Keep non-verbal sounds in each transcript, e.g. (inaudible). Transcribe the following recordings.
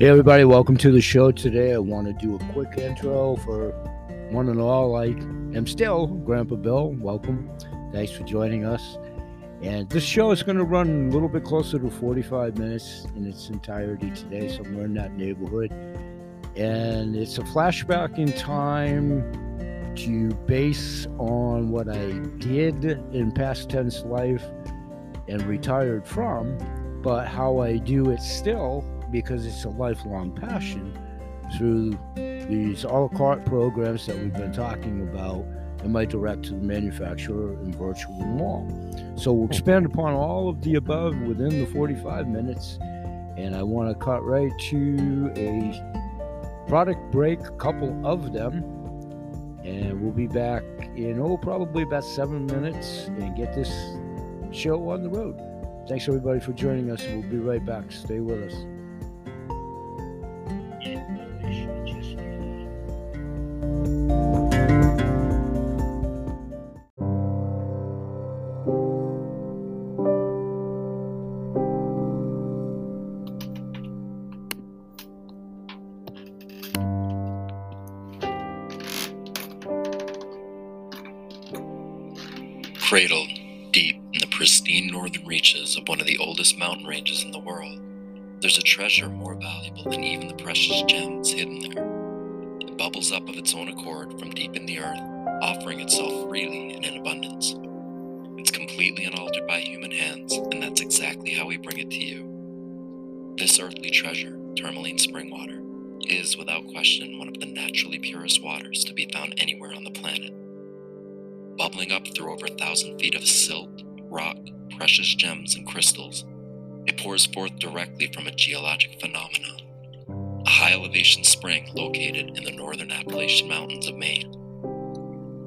Hey, everybody, welcome to the show today. I want to do a quick intro for one and all. I am still Grandpa Bill. Welcome. Thanks for joining us. And this show is going to run a little bit closer to 45 minutes in its entirety today, somewhere in that neighborhood. And it's a flashback in time to base on what I did in past tense life and retired from, but how I do it still because it's a lifelong passion through these a la carte programs that we've been talking about in my direct to the manufacturer and virtual mall. So we'll expand upon all of the above within the 45 minutes. And I want to cut right to a product break, a couple of them. And we'll be back in, oh, probably about seven minutes and get this show on the road. Thanks everybody for joining us. We'll be right back. Stay with us. Cradled deep in the pristine northern reaches of one of the oldest mountain ranges in the world, there's a treasure more valuable than even the precious gems hidden there. Bubbles up of its own accord from deep in the earth, offering itself freely and in abundance. It's completely unaltered by human hands, and that's exactly how we bring it to you. This earthly treasure, tourmaline spring water, is without question one of the naturally purest waters to be found anywhere on the planet bubbling up through over a thousand feet of silt, rock, precious gems, and crystals. It pours forth directly from a geologic phenomenon, a high elevation spring located in the northern Appalachian Mountains of Maine.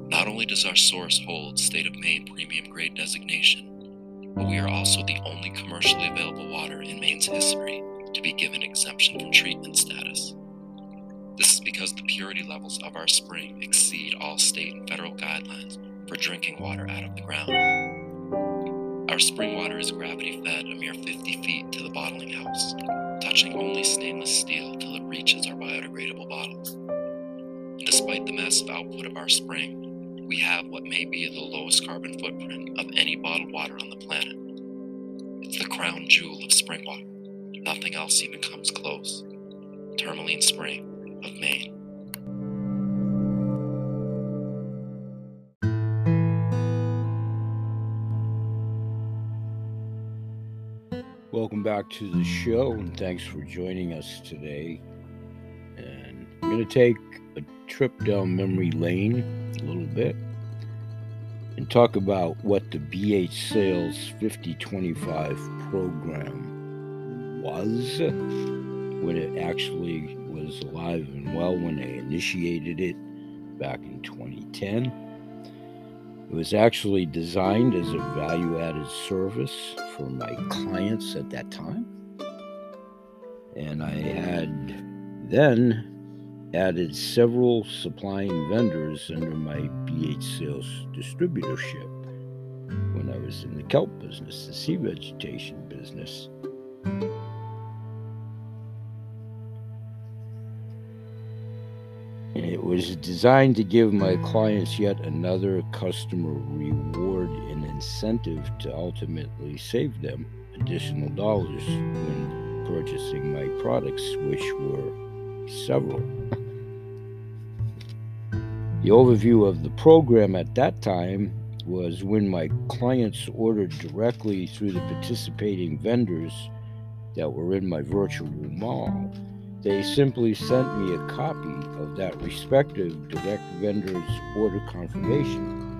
Not only does our source hold State of Maine premium grade designation, but we are also the only commercially available water in Maine's history to be given exemption from treatment status. This is because the purity levels of our spring exceed all state and federal guidelines for drinking water out of the ground. Our spring water is gravity fed a mere 50 feet to the bottling house, touching only stainless steel till it reaches our biodegradable bottles. Despite the massive output of our spring, we have what may be the lowest carbon footprint of any bottled water on the planet. It's the crown jewel of spring water. Nothing else even comes close. Tourmaline Spring of Maine. Welcome back to the show, and thanks for joining us today. And I'm going to take a trip down memory lane a little bit and talk about what the BH Sales 5025 program was when it actually was alive and well when they initiated it back in 2010. It was actually designed as a value added service for my clients at that time. And I had then added several supplying vendors under my BH sales distributorship when I was in the kelp business, the sea vegetation business. Was designed to give my mm. clients yet another customer reward and incentive to ultimately save them additional dollars when purchasing my products, which were several. The overview of the program at that time was when my clients ordered directly through the participating vendors that were in my virtual mall they simply sent me a copy of that respective direct vendor's order confirmation.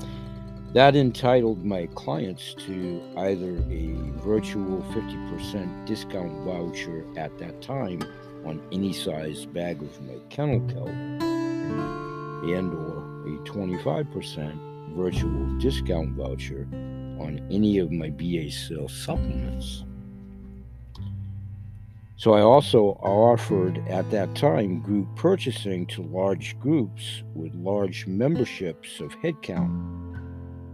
That entitled my clients to either a virtual 50% discount voucher at that time on any size bag of my kennel kelp and or a 25% virtual discount voucher on any of my BH sales supplements. So I also offered at that time group purchasing to large groups with large memberships of headcount,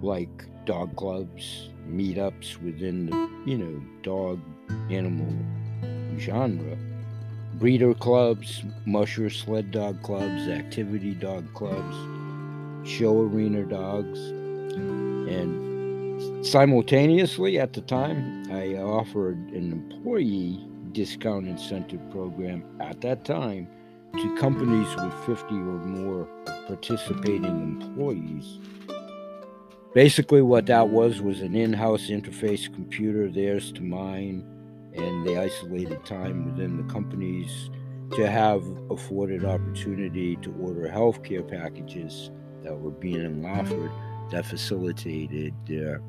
like dog clubs, meetups within the, you know, dog animal genre, breeder clubs, musher sled dog clubs, activity dog clubs, show arena dogs, and simultaneously at the time, I offered an employee discount incentive program at that time to companies with 50 or more participating employees. Basically, what that was was an in house interface computer, theirs to mine, and the isolated time within the companies to have afforded opportunity to order healthcare packages that were being offered that facilitated their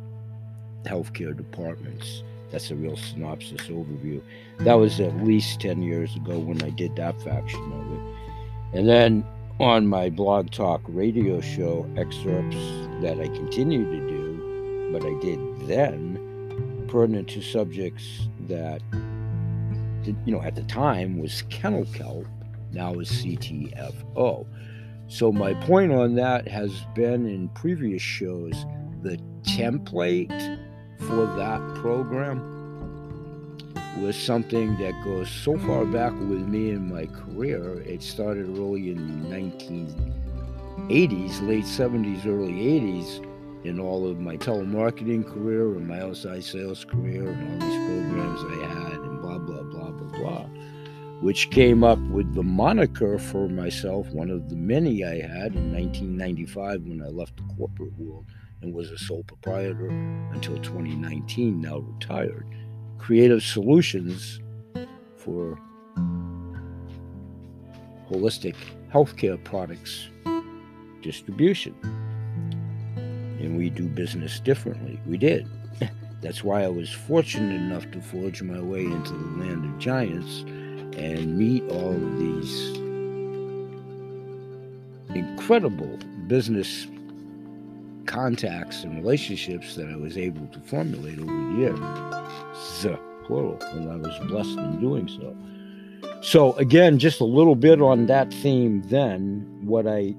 healthcare departments. That's a real synopsis overview. That was at least 10 years ago when I did that faction of it. And then on my blog talk radio show, excerpts that I continue to do, but I did then, pertinent to subjects that, you know, at the time was kennel kelp, now is CTFO. So my point on that has been in previous shows the template for that program was something that goes so far back with me in my career. It started early in the 1980s, late 70s, early 80s, in all of my telemarketing career and my outside sales career and all these programs I had and blah, blah, blah, blah, blah, which came up with the moniker for myself, one of the many I had in 1995 when I left the corporate world and was a sole proprietor until 2019, now retired. Creative Solutions for holistic healthcare products distribution. And we do business differently. We did. (laughs) That's why I was fortunate enough to forge my way into the land of giants and meet all of these incredible business contacts and relationships that I was able to formulate over the years. Plural, and I was blessed in doing so. So, again, just a little bit on that theme then. What I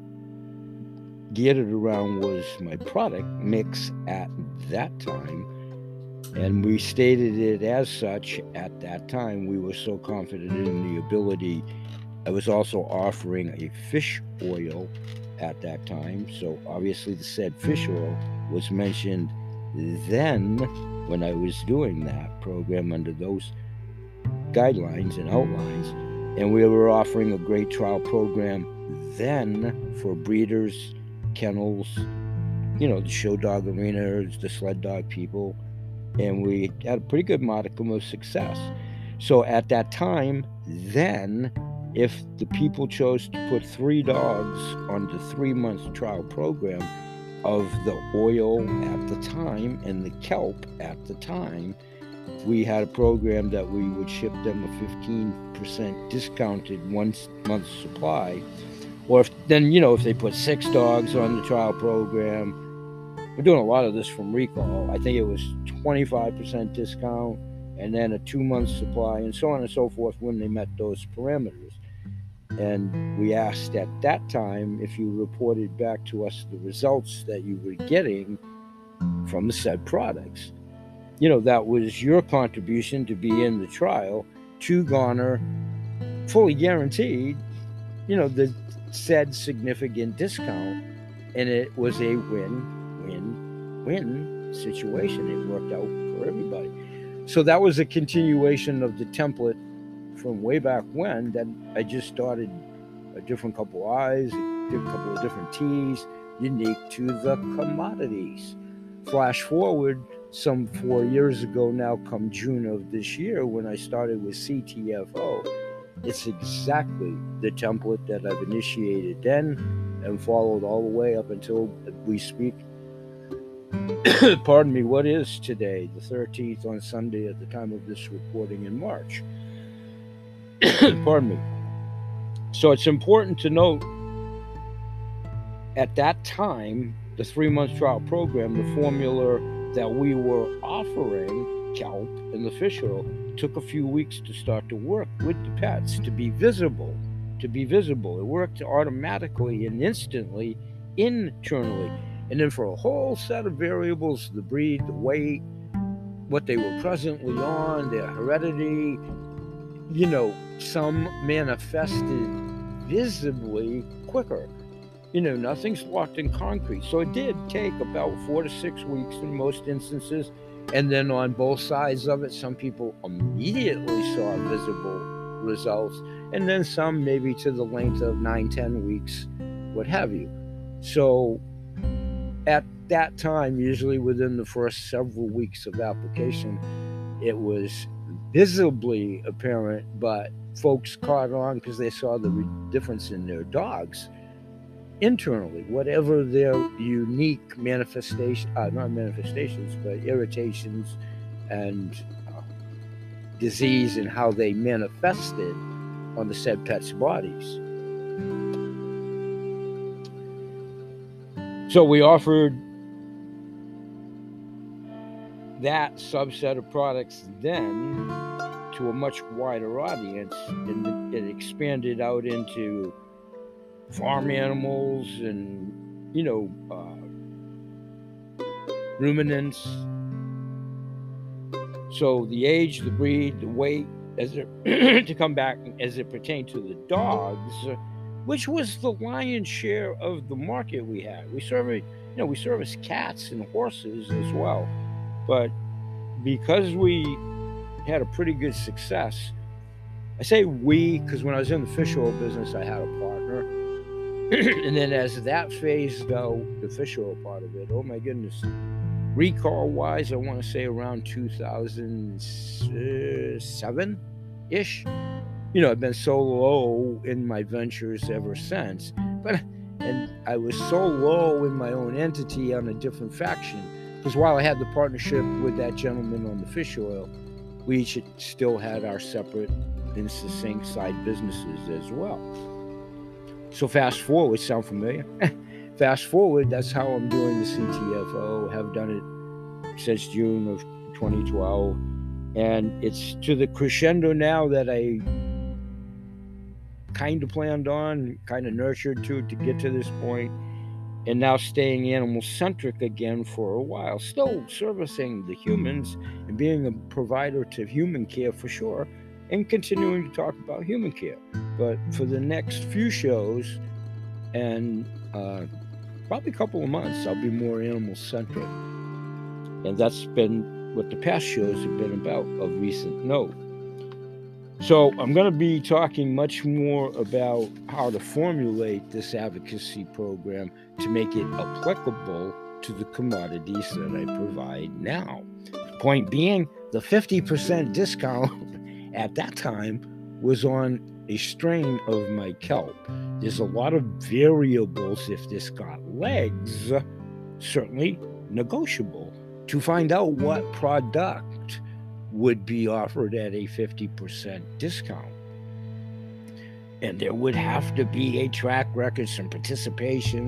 geared it around was my product mix at that time. And we stated it as such at that time. We were so confident in the ability. I was also offering a fish oil at that time. So obviously, the said fish oil was mentioned then when I was doing that program under those guidelines and outlines. And we were offering a great trial program then for breeders, kennels, you know, the show dog arenas, the sled dog people. And we had a pretty good modicum of success. So at that time, then if the people chose to put three dogs on the three month trial program of the oil at the time and the kelp at the time, we had a program that we would ship them a 15% discounted one month supply. Or if then, you know, if they put six dogs on the trial program, we're doing a lot of this from recall. I think it was 25% discount and then a two month supply and so on and so forth when they met those parameters. And we asked at that time if you reported back to us the results that you were getting from the said products. You know, that was your contribution to be in the trial to garner fully guaranteed, you know, the said significant discount. And it was a win, win, win situation. It worked out for everybody. So that was a continuation of the template from way back when that I just started a different couple of eyes, a couple of different teas, unique to the commodities. Flash forward some four years ago now, come June of this year, when I started with CTFO, it's exactly the template that I've initiated then and followed all the way up until we speak. (coughs) Pardon me, what is today, the 13th on Sunday at the time of this recording in March? Pardon me. So it's important to note at that time, the three month trial program, the formula that we were offering, kelp and the fish oil, took a few weeks to start to work with the pets to be visible. To be visible. It worked automatically and instantly internally. And then for a whole set of variables the breed, the weight, what they were presently on, their heredity, you know, some manifested visibly quicker. You know, nothing's locked in concrete. So it did take about four to six weeks in most instances. And then on both sides of it, some people immediately saw visible results, and then some maybe to the length of nine, ten weeks, what have you. So at that time, usually within the first several weeks of application, it was visibly apparent, but folks caught on because they saw the difference in their dogs internally, whatever their unique manifestation, uh, not manifestations, but irritations and uh, disease and how they manifested on the said pets' bodies. So we offered that subset of products then to a much wider audience and it expanded out into farm animals and you know uh, ruminants. So the age the breed the weight as it (clears throat) to come back as it pertained to the dogs which was the lion's share of the market we had. We service you know we service cats and horses as well but because we had a pretty good success i say we because when i was in the fish oil business i had a partner (clears throat) and then as that phased out, the fish oil part of it, oh my goodness. Recall wise, I want to say around 2007 ish. You know, I've been so low in my ventures ever since. But, and I was so low in my own entity on a different faction. Because while I had the partnership with that gentleman on the fish oil, we each still had our separate and succinct side businesses as well. So fast forward, sound familiar? (laughs) fast forward, that's how I'm doing the CTFO. Have done it since June of 2012, and it's to the crescendo now that I kind of planned on, kind of nurtured to to get to this point, and now staying animal centric again for a while. Still servicing the humans and being a provider to human care for sure and continuing to talk about human care. But for the next few shows and uh, probably a couple of months, I'll be more animal centric. And that's been what the past shows have been about of recent note. So I'm going to be talking much more about how to formulate this advocacy program to make it applicable to the commodities that I provide now. Point being, the 50% discount (laughs) at that time was on a strain of my kelp. There's a lot of variables if this got legs, certainly negotiable to find out what product would be offered at a 50% discount. And there would have to be a track record, some participation.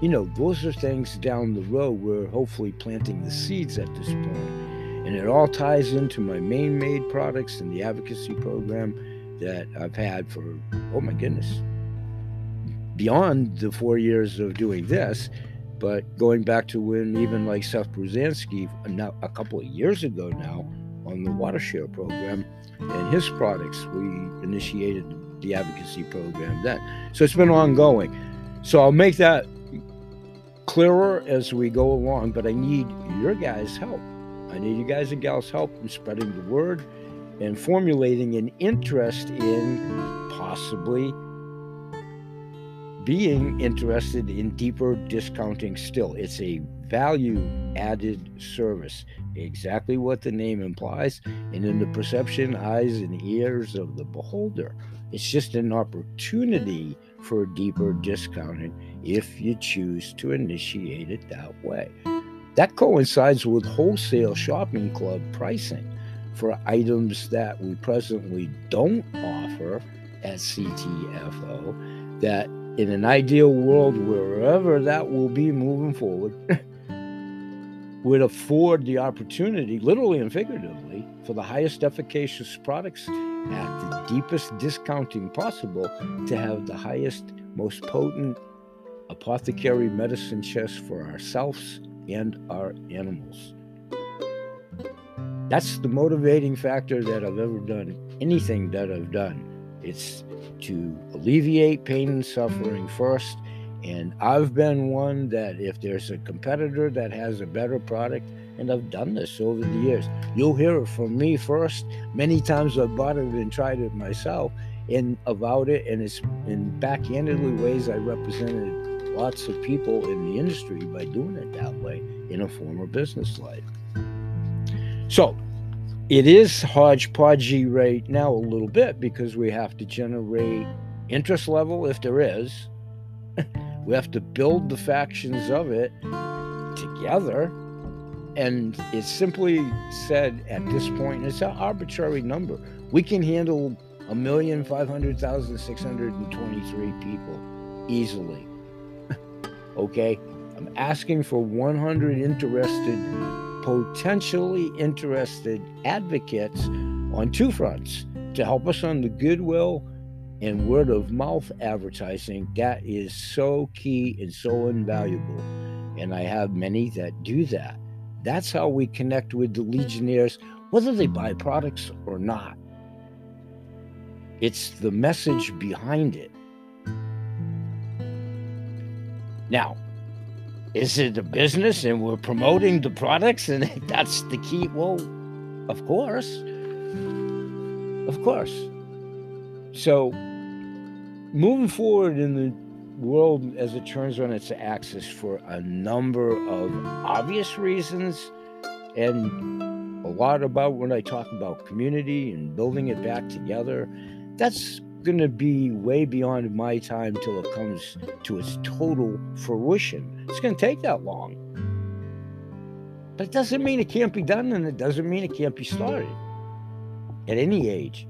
You know, those are things down the road. We're hopefully planting the seeds at this point and it all ties into my main made products and the advocacy program that I've had for, oh my goodness, beyond the four years of doing this. But going back to when even like Seth Brzezinski, a couple of years ago now, on the Watershare program and his products, we initiated the advocacy program then. So it's been ongoing. So I'll make that clearer as we go along, but I need your guys' help. I need you guys and gals' help in spreading the word and formulating an interest in possibly being interested in deeper discounting still. It's a value added service, exactly what the name implies, and in the perception, eyes, and ears of the beholder. It's just an opportunity for deeper discounting if you choose to initiate it that way. That coincides with wholesale shopping club pricing for items that we presently don't offer at CTFO. That in an ideal world, wherever that will be moving forward, (laughs) would afford the opportunity, literally and figuratively, for the highest efficacious products at the deepest discounting possible to have the highest, most potent apothecary medicine chest for ourselves and our animals. That's the motivating factor that I've ever done, anything that I've done. It's to alleviate pain and suffering first. And I've been one that if there's a competitor that has a better product, and I've done this over the years, you'll hear it from me first. Many times I've bought it and tried it myself and about it, and it's in backhandedly ways I represented lots of people in the industry by doing it that way in a former business life. So it is hodgepodgey right now a little bit because we have to generate interest level if there is. (laughs) we have to build the factions of it together. And it's simply said at this point, it's an arbitrary number. We can handle a million five hundred thousand six hundred and twenty-three people easily. (laughs) okay, I'm asking for 100 interested potentially interested advocates on two fronts to help us on the goodwill and word of mouth advertising that is so key and so invaluable. And I have many that do that. That's how we connect with the Legionnaires, whether they buy products or not. It's the message behind it. Now, is it a business and we're promoting the products and (laughs) that's the key? Well, of course. Of course. So, moving forward in the world as it turns on its axis for a number of obvious reasons and a lot about when I talk about community and building it back together, that's going to be way beyond my time till it comes to its total fruition. It's going to take that long. But it doesn't mean it can't be done, and it doesn't mean it can't be started at any age.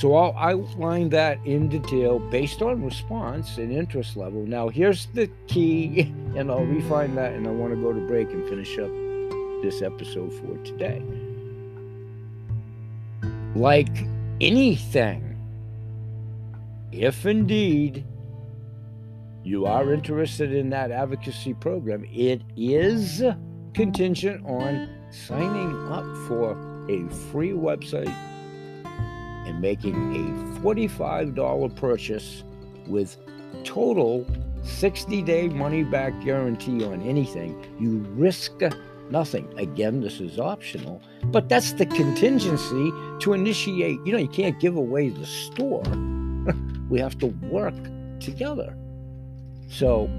So I'll outline that in detail based on response and interest level. Now, here's the key, (laughs) and I'll refine that, and I want to go to break and finish up this episode for today. Like anything, if indeed you are interested in that advocacy program, it is contingent on signing up for a free website and making a $45 purchase with total 60 day money back guarantee on anything. You risk nothing. Again, this is optional, but that's the contingency to initiate. You know, you can't give away the store. (laughs) we have to work together. So,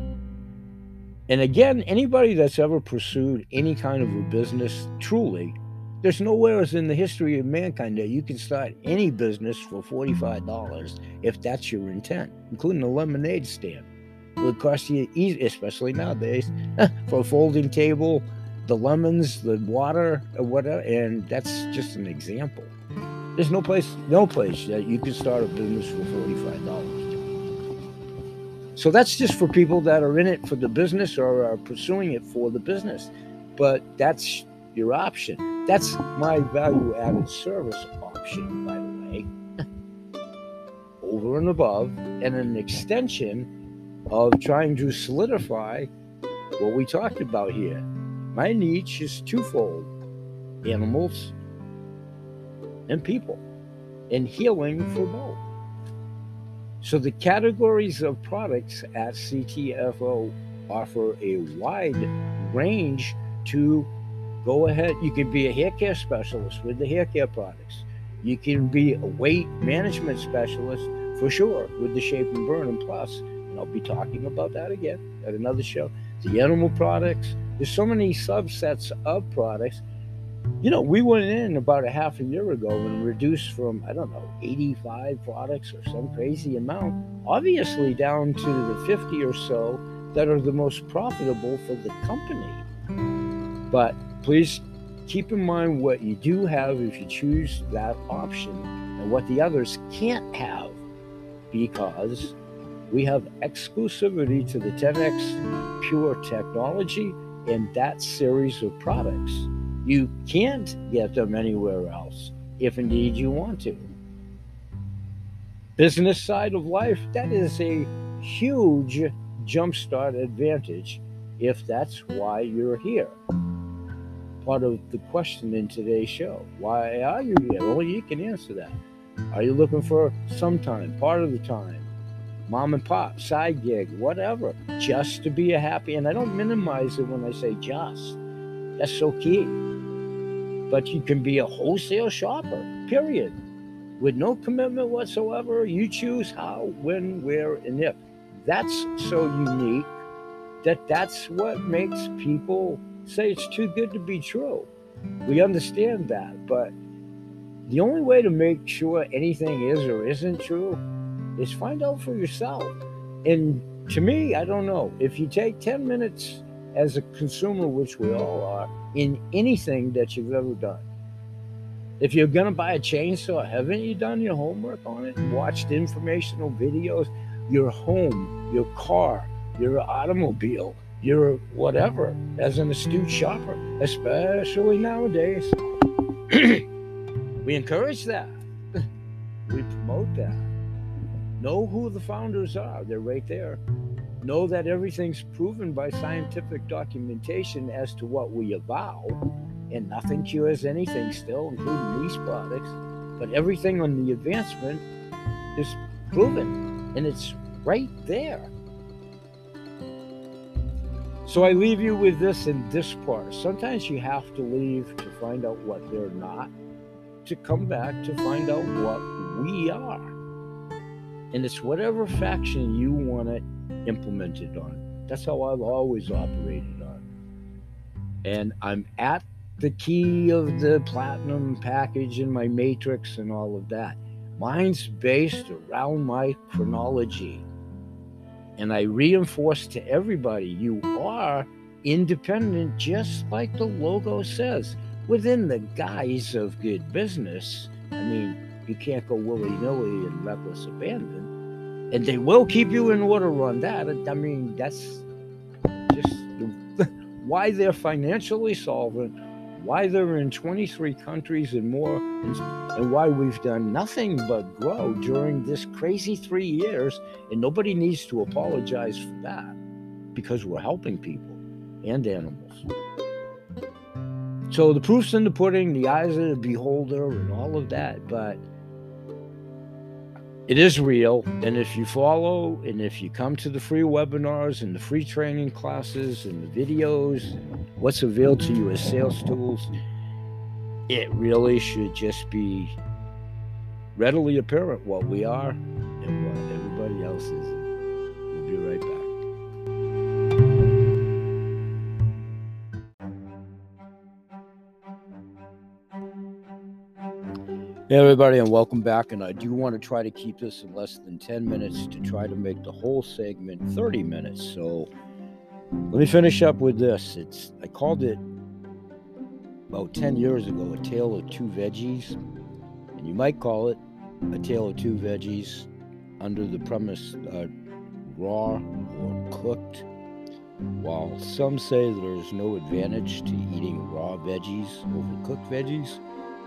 and again, anybody that's ever pursued any kind of a business, truly, there's nowhere else in the history of mankind that you can start any business for $45 if that's your intent, including a lemonade stand. It would cost you, especially nowadays, (laughs) for a folding table, the lemons, the water, or whatever, and that's just an example. There's no place, no place that you can start a business for forty-five dollars. So that's just for people that are in it for the business or are pursuing it for the business. But that's your option. That's my value-added service option, by the way, (laughs) over and above, and an extension of trying to solidify what we talked about here my niche is twofold animals and people, and healing for both. So, the categories of products at CTFO offer a wide range to go ahead. You can be a hair care specialist with the hair care products. You can be a weight management specialist for sure with the Shape and Burn and Plus. And I'll be talking about that again at another show. The animal products, there's so many subsets of products. You know, we went in about a half a year ago and reduced from, I don't know, 85 products or some crazy amount, obviously down to the 50 or so that are the most profitable for the company. But please keep in mind what you do have if you choose that option and what the others can't have because we have exclusivity to the 10x Pure technology in that series of products. You can't get them anywhere else if indeed you want to. Business side of life, that is a huge jumpstart advantage if that's why you're here. Part of the question in today's show why are you here? Only you can answer that. Are you looking for some time, part of the time, mom and pop, side gig, whatever, just to be a happy? And I don't minimize it when I say just. That's so key. But you can be a wholesale shopper, period. With no commitment whatsoever. You choose how, when, where, and if. That's so unique that that's what makes people say it's too good to be true. We understand that, but the only way to make sure anything is or isn't true is find out for yourself. And to me, I don't know. If you take 10 minutes as a consumer, which we all are, in anything that you've ever done, if you're going to buy a chainsaw, haven't you done your homework on it? Watched informational videos? Your home, your car, your automobile, your whatever, as an astute shopper, especially nowadays. (clears throat) we encourage that. We promote that. Know who the founders are, they're right there. Know that everything's proven by scientific documentation as to what we avow, and nothing cures anything still, including these products. But everything on the advancement is proven, and it's right there. So I leave you with this in this part. Sometimes you have to leave to find out what they're not, to come back to find out what we are. And it's whatever faction you want it implemented on. That's how I've always operated on. And I'm at the key of the platinum package in my matrix and all of that. Mine's based around my chronology. And I reinforce to everybody you are independent, just like the logo says, within the guise of good business. I mean, you can't go willy nilly and reckless abandon. And they will keep you in order on that. I mean, that's just (laughs) why they're financially solvent why they're in 23 countries and more, and, why we've done nothing but grow during this crazy three years. And nobody needs to apologize for that because we're helping people and animals. So the proof's in the pudding, the eyes of the beholder, and all of that. But it is real. And if you follow and if you come to the free webinars and the free training classes and the videos, what's available to you as sales tools, it really should just be readily apparent what we are and what everybody else is. Hey, everybody, and welcome back. And I do want to try to keep this in less than 10 minutes to try to make the whole segment 30 minutes. So let me finish up with this. It's I called it about 10 years ago a tale of two veggies. And you might call it a tale of two veggies under the premise uh, raw or cooked. While some say there's no advantage to eating raw veggies over cooked veggies,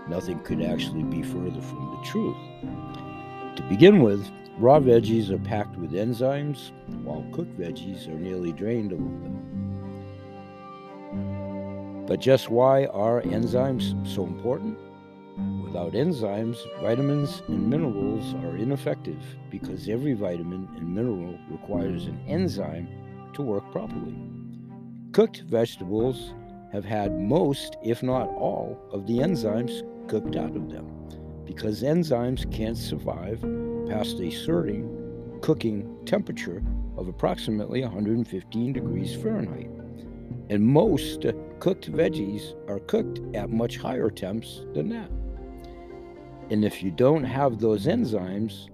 Nothing could actually be further from the truth. To begin with, raw veggies are packed with enzymes, while cooked veggies are nearly drained of them. But just why are enzymes so important? Without enzymes, vitamins and minerals are ineffective because every vitamin and mineral requires an enzyme to work properly. Cooked vegetables have had most, if not all, of the enzymes cooked out of them because enzymes can't survive past a certain cooking temperature of approximately 115 degrees Fahrenheit. And most cooked veggies are cooked at much higher temps than that. And if you don't have those enzymes,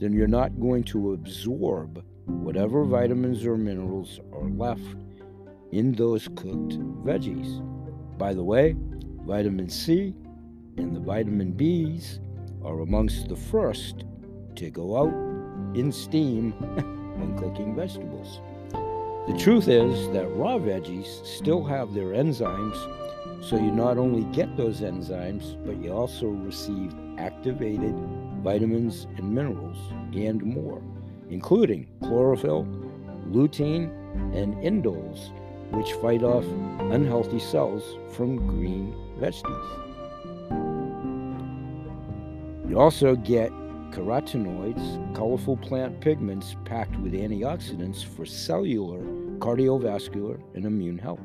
then you're not going to absorb whatever vitamins or minerals are left in those cooked veggies. By the way, vitamin C and the vitamin Bs are amongst the first to go out in steam (laughs) when cooking vegetables. The truth is that raw veggies still have their enzymes, so you not only get those enzymes, but you also receive activated vitamins and minerals and more, including chlorophyll, lutein, and indoles, which fight off unhealthy cells from green vegetables. Also get carotenoids, colorful plant pigments packed with antioxidants for cellular, cardiovascular, and immune health,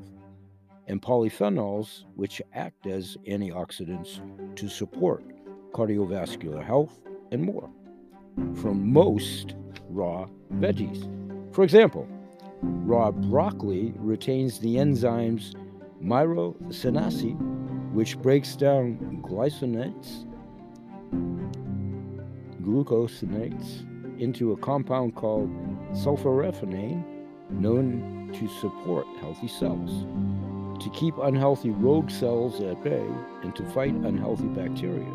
and polyphenols, which act as antioxidants to support cardiovascular health and more, from most raw veggies. For example, raw broccoli retains the enzymes myrosinase, which breaks down glycinates, glucosinates into a compound called sulforaphane, known to support healthy cells, to keep unhealthy rogue cells at bay, and to fight unhealthy bacteria.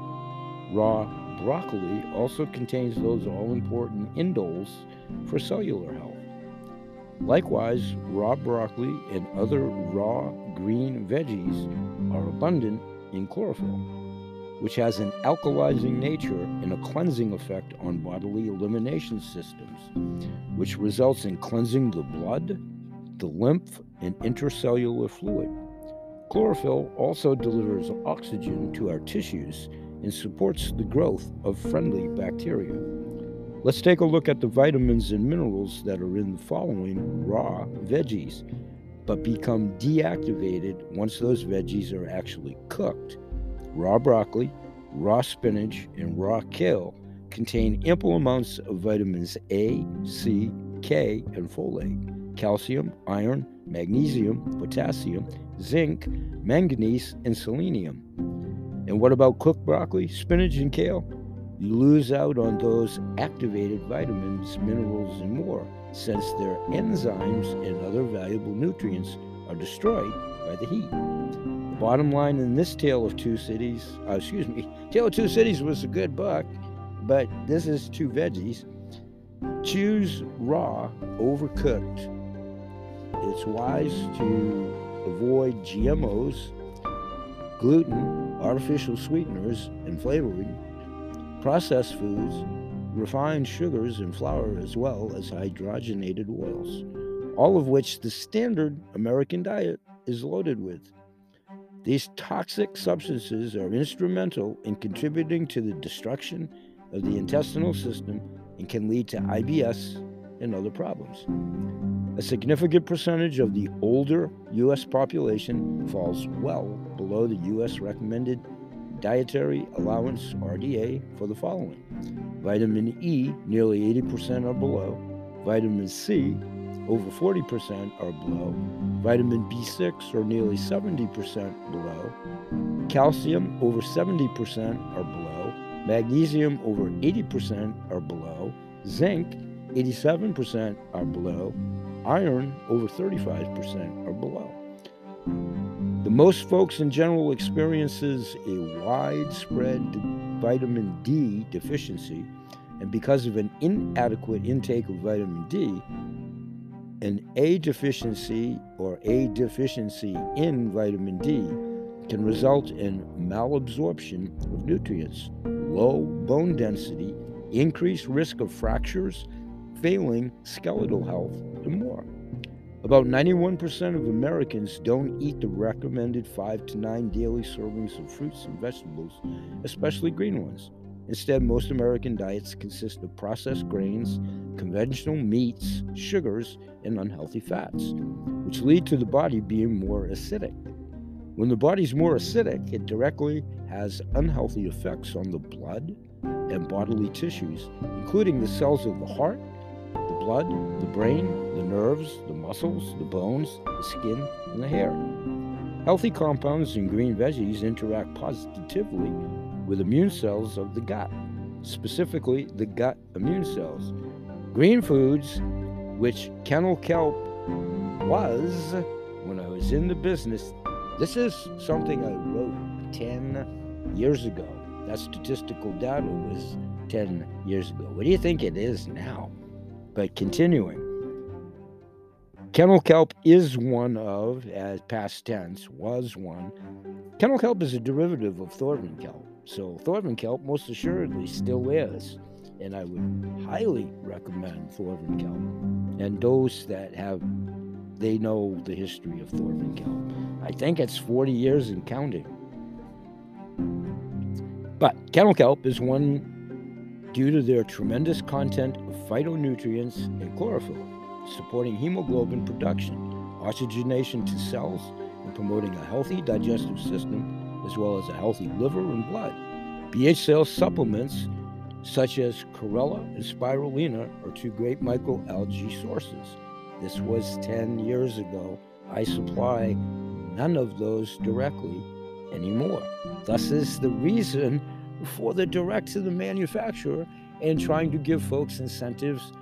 Raw broccoli also contains those all important indoles for cellular health. Likewise, raw broccoli and other raw green veggies are abundant in chlorophyll, which has an alkalizing nature and a cleansing effect on bodily elimination systems, which results in cleansing the blood, the lymph, and intercellular fluid. Chlorophyll also delivers oxygen to our tissues and supports the growth of friendly bacteria. Let's take a look at the vitamins and minerals that are in the following raw veggies, but become deactivated once those veggies are actually cooked. Raw broccoli, raw spinach, and raw kale contain ample amounts of vitamins A, C, K, and folate, calcium, iron, magnesium, potassium, zinc, manganese, and selenium. And what about cooked broccoli, spinach, and kale? You lose out on those activated vitamins, minerals, and more, since their enzymes and other valuable nutrients are destroyed by the heat. Bottom line in this Tale of Two Cities, uh, excuse me, Tale of Two Cities was a good book, but this is two veggies. Choose raw over cooked. It's wise to avoid GMOs, gluten, artificial sweeteners, and flavoring processed foods, refined sugars, and flour, as well as hydrogenated oils, all of which the standard American diet is loaded with. These toxic substances are instrumental in contributing to the destruction of the intestinal system and can lead to IBS and other problems. A significant percentage of the older U.S. population falls well below the U.S. recommended dietary allowance RDA for the following vitamin E, nearly 80% or below, vitamin C, over 40% or below, vitamin B6 or nearly 70% below, calcium over 70% or below, magnesium over 80% or below, zinc 87% or below, iron over 35% or below. The most folks in general experiences a widespread vitamin D deficiency, and because of an inadequate intake of vitamin D, an A deficiency or A deficiency in vitamin D can result in malabsorption of nutrients, low bone density, increased risk of fractures, failing skeletal health, and more. About 91% of Americans don't eat the recommended 5 to 9 daily servings of fruits and vegetables, especially green ones. Instead, most American diets consist of processed grains, conventional meats, sugars, and unhealthy fats, which lead to the body being more acidic. When the body's more acidic, it directly has unhealthy effects on the blood and bodily tissues, including the cells of the heart, the blood, the brain, the nerves, the muscles, the bones, the skin, and the hair. Healthy compounds in green veggies interact positively with immune cells of the gut, specifically the gut immune cells. Green foods, which kennel kelp was when I was in the business, this is something I wrote 10 years ago. That statistical data was 10 years ago. What do you think it is now? But continuing, kennel kelp is one of, as past tense, was one. Kennel kelp is a derivative of Thorvin kelp. So Thorvin kelp most assuredly still is. And I would highly recommend Thorvin kelp. And those that have they know the history of Thorvin kelp. I think it's 40 years and counting. But kennel kelp is one due to their tremendous content of phytonutrients and chlorophyll, supporting hemoglobin production, oxygenation to cells, and promoting a healthy digestive system, as well as a healthy liver and blood. BH sales supplements such as chlorella and spirulina are two great microalgae sources. This was 10 years ago. I supply none of those directly anymore. Thus is the reason for the direct to the manufacturer and trying to give folks incentives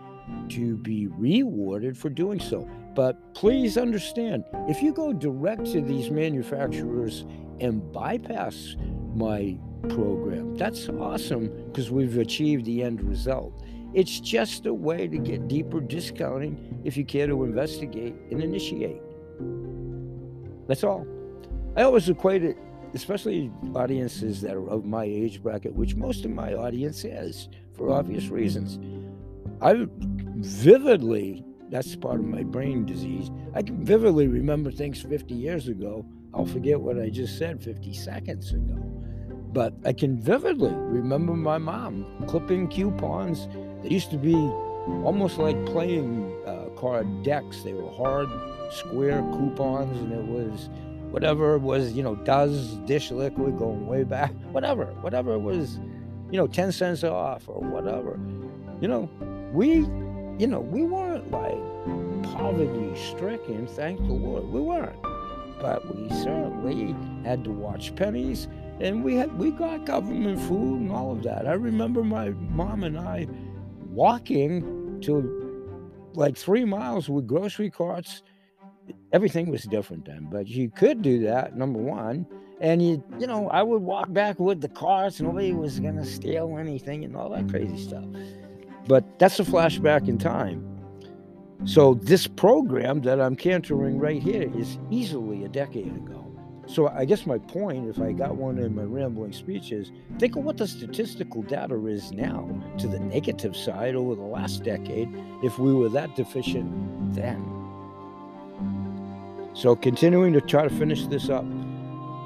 to be rewarded for doing so. But please understand if you go direct to these manufacturers and bypass my program, that's awesome because we've achieved the end result. It's just a way to get deeper discounting if you care to investigate and initiate. That's all. I always equate it especially audiences that are of my age bracket, which most of my audience is for obvious reasons. I vividly, that's part of my brain disease, I can vividly remember things 50 years ago. I'll forget what I just said 50 seconds ago. But I can vividly remember my mom clipping coupons. They used to be almost like playing uh, card decks. They were hard, square coupons, and it was whatever was, you know, does dish liquid going way back, whatever, whatever was, you know, 10 cents off or whatever. You know, we, you know, we weren't like poverty stricken, thank the Lord. We weren't. But we certainly had to watch pennies and we had we got government food and all of that. I remember my mom and I walking to like three miles with grocery carts everything was different then, but you could do that, number one. And you, you know, I would walk back with the carts, nobody was gonna steal anything and all that crazy stuff. But that's a flashback in time. So this program that I'm cantering right here is easily a decade ago. So I guess my point, if I got one in my rambling speech, is think of what the statistical data is now to the negative side over the last decade if we were that deficient then. So, continuing to try to finish this up,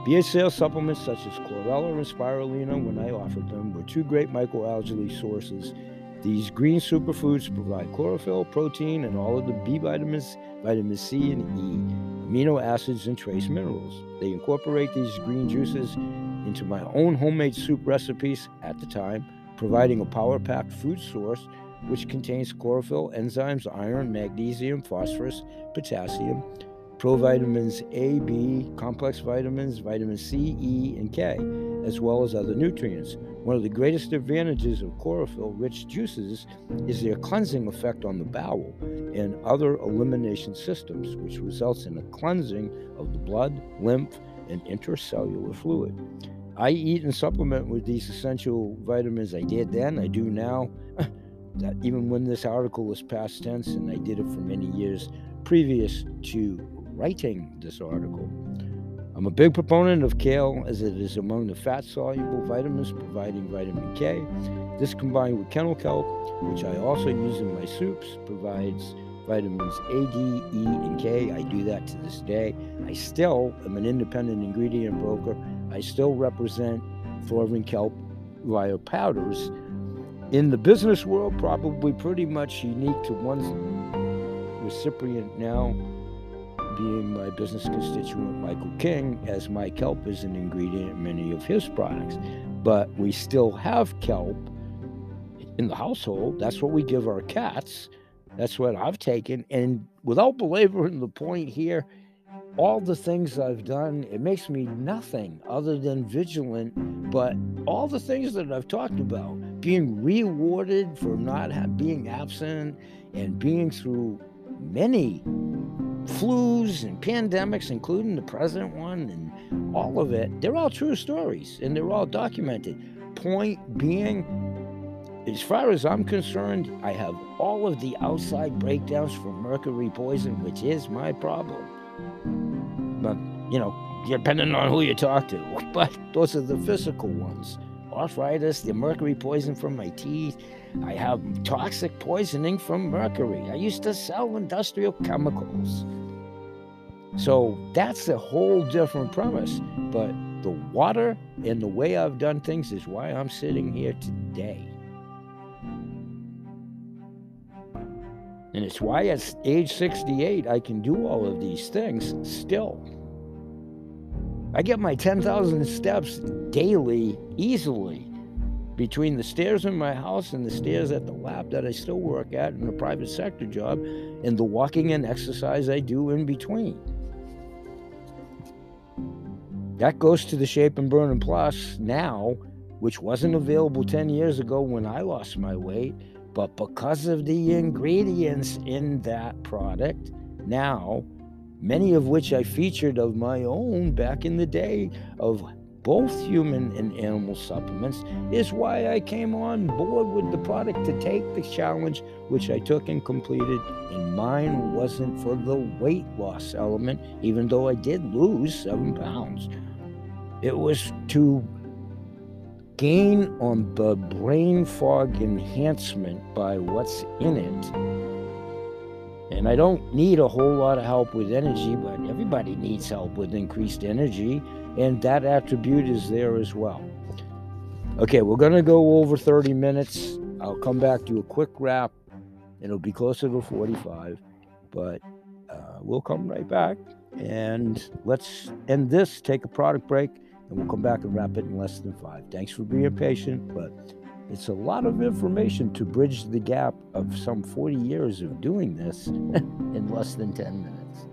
BH sales supplements such as chlorella and spirulina, when I offered them, were two great microalgae sources. These green superfoods provide chlorophyll, protein, and all of the B vitamins, vitamin C and E, amino acids, and trace minerals. They incorporate these green juices into my own homemade soup recipes at the time, providing a power packed food source which contains chlorophyll, enzymes, iron, magnesium, phosphorus, potassium, provitamins A, B, complex vitamins, vitamin C, E, and K, as well as other nutrients. One of the greatest advantages of chlorophyll rich juices is their cleansing effect on the bowel and other elimination systems, which results in a cleansing of the blood, lymph, and intercellular fluid. I eat and supplement with these essential vitamins. I did then, I do now. (laughs) even when this article is past tense, and I did it for many years previous to writing this article. I'm a big proponent of kale as it is among the fat soluble vitamins providing vitamin K. This combined with kennel kelp, which I also use in my soups, provides vitamins A, D, E, and K. I do that to this day. I still am an independent ingredient broker. I still represent Thorvin kelp via powders. In the business world, probably pretty much unique to one recipient now being my business constituent Michael King, as my kelp is an ingredient in many of his products. But we still have kelp in the household. That's what we give our cats. That's what I've taken. And without belaboring the point here, all the things I've done, it makes me nothing other than vigilant. But all the things that I've talked about, being rewarded for not being absent and being through many flus and pandemics, including the present one and all of it, they're all true stories and they're all documented. Point being, as far as I'm concerned, I have all of the outside breakdowns from mercury poison, which is my problem. But, you know, depending on who you talk to, (laughs) but those are the physical ones arthritis, the mercury poison from my teeth. I have toxic poisoning from mercury. I used to sell industrial chemicals. So that's a whole different premise. But the water and the way I've done things is why I'm sitting here today. And it's why at age 68 I can do all of these things still. I get my 10,000 steps daily easily between the stairs in my house and the stairs at the lab that I still work at in a private sector job and the walking and exercise I do in between. That goes to the Shape and Burn and Plus now, which wasn't available 10 years ago when I lost my weight, but because of the ingredients in that product, now, many of which I featured of my own back in the day of both human and animal supplements is why I came on board with the product to take the challenge, which I took and completed. And mine wasn't for the weight loss element, even though I did lose seven pounds. It was to gain on the brain fog enhancement by what's in it. And I don't need a whole lot of help with energy, but everybody needs help with increased energy and that attribute is there as well. Okay, we're going to go over 30 minutes. I'll come back to a quick wrap. It'll be closer to 45, but uh, we'll come right back and let's end this, take a product break, and we'll come back and wrap it in less than five. Thanks for being patient, but it's a lot of information to bridge the gap of some 40 years of doing this (laughs) in less than 10 minutes.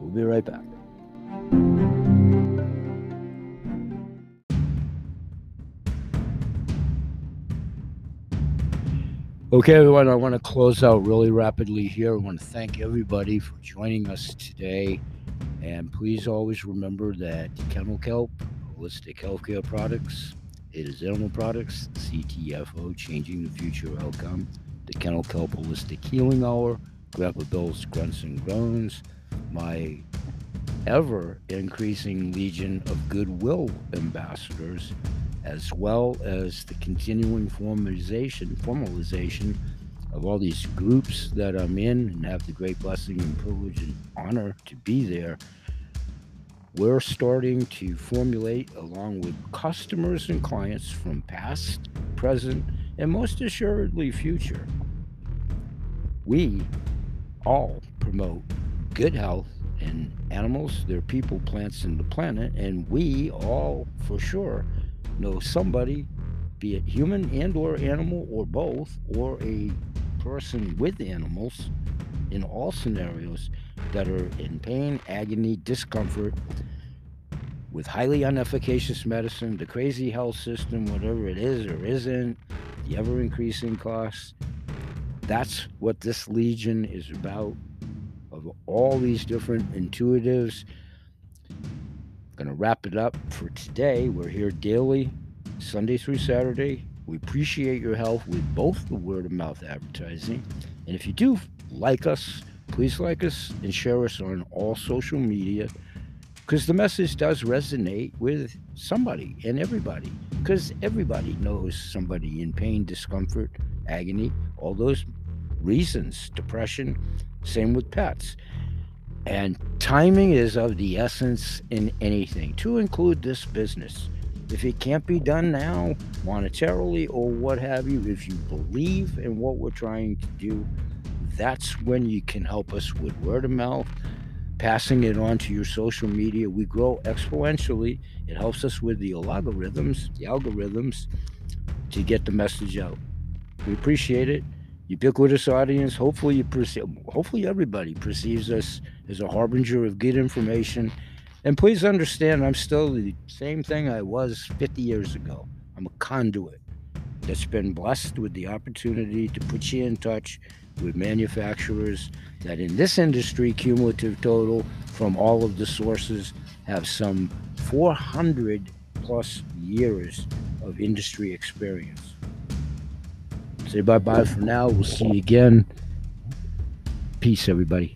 We'll be right back. Okay, everyone, I want to close out really rapidly here. I want to thank everybody for joining us today. And please always remember that Kennel Kelp, Holistic Healthcare Products, it is Animal Products, CTFO, Changing the Future. Outcome, the Kennel Kelp Holistic Healing Hour, Grandpa Bill's Grunts and Groans, my ever increasing legion of goodwill ambassadors as well as the continuing formalization, formalization of all these groups that I'm in and have the great blessing and privilege and honor to be there. We're starting to formulate, along with customers and clients from past, present, and most assuredly future. We all promote good health in animals, their people, plants, and the planet, and we all, for sure, know somebody, be it human and or animal or both, or a person with animals in all scenarios that are in pain, agony, discomfort, with highly unefficacious medicine, the crazy health system, whatever it is or isn't, the ever increasing costs. That's what this Legion is about. Of all these different intuitives, Going to wrap it up for today. We're here daily, Sunday through Saturday. We appreciate your help with both the word of mouth advertising. And if you do like us, please like us and share us on all social media because the message does resonate with somebody and everybody because everybody knows somebody in pain, discomfort, agony, all those reasons, depression, same with pets. And timing is of the essence in anything, to include this business. If it can't be done now, monetarily or what have you, if you believe in what we're trying to do, that's when you can help us with word of mouth, passing it on to your social media. We grow exponentially. It helps us with the algorithms, the algorithms to get the message out. We appreciate it ubiquitous audience. Hopefully, you perceive, hopefully everybody perceives us as a harbinger of good information. And please understand, I'm still the same thing I was 50 years ago. I'm a conduit that's been blessed with the opportunity to put you in touch with manufacturers that in this industry, cumulative total from all of the sources, have some 400 plus years of industry experience. Say bye bye for now. We'll see you again. Peace, everybody.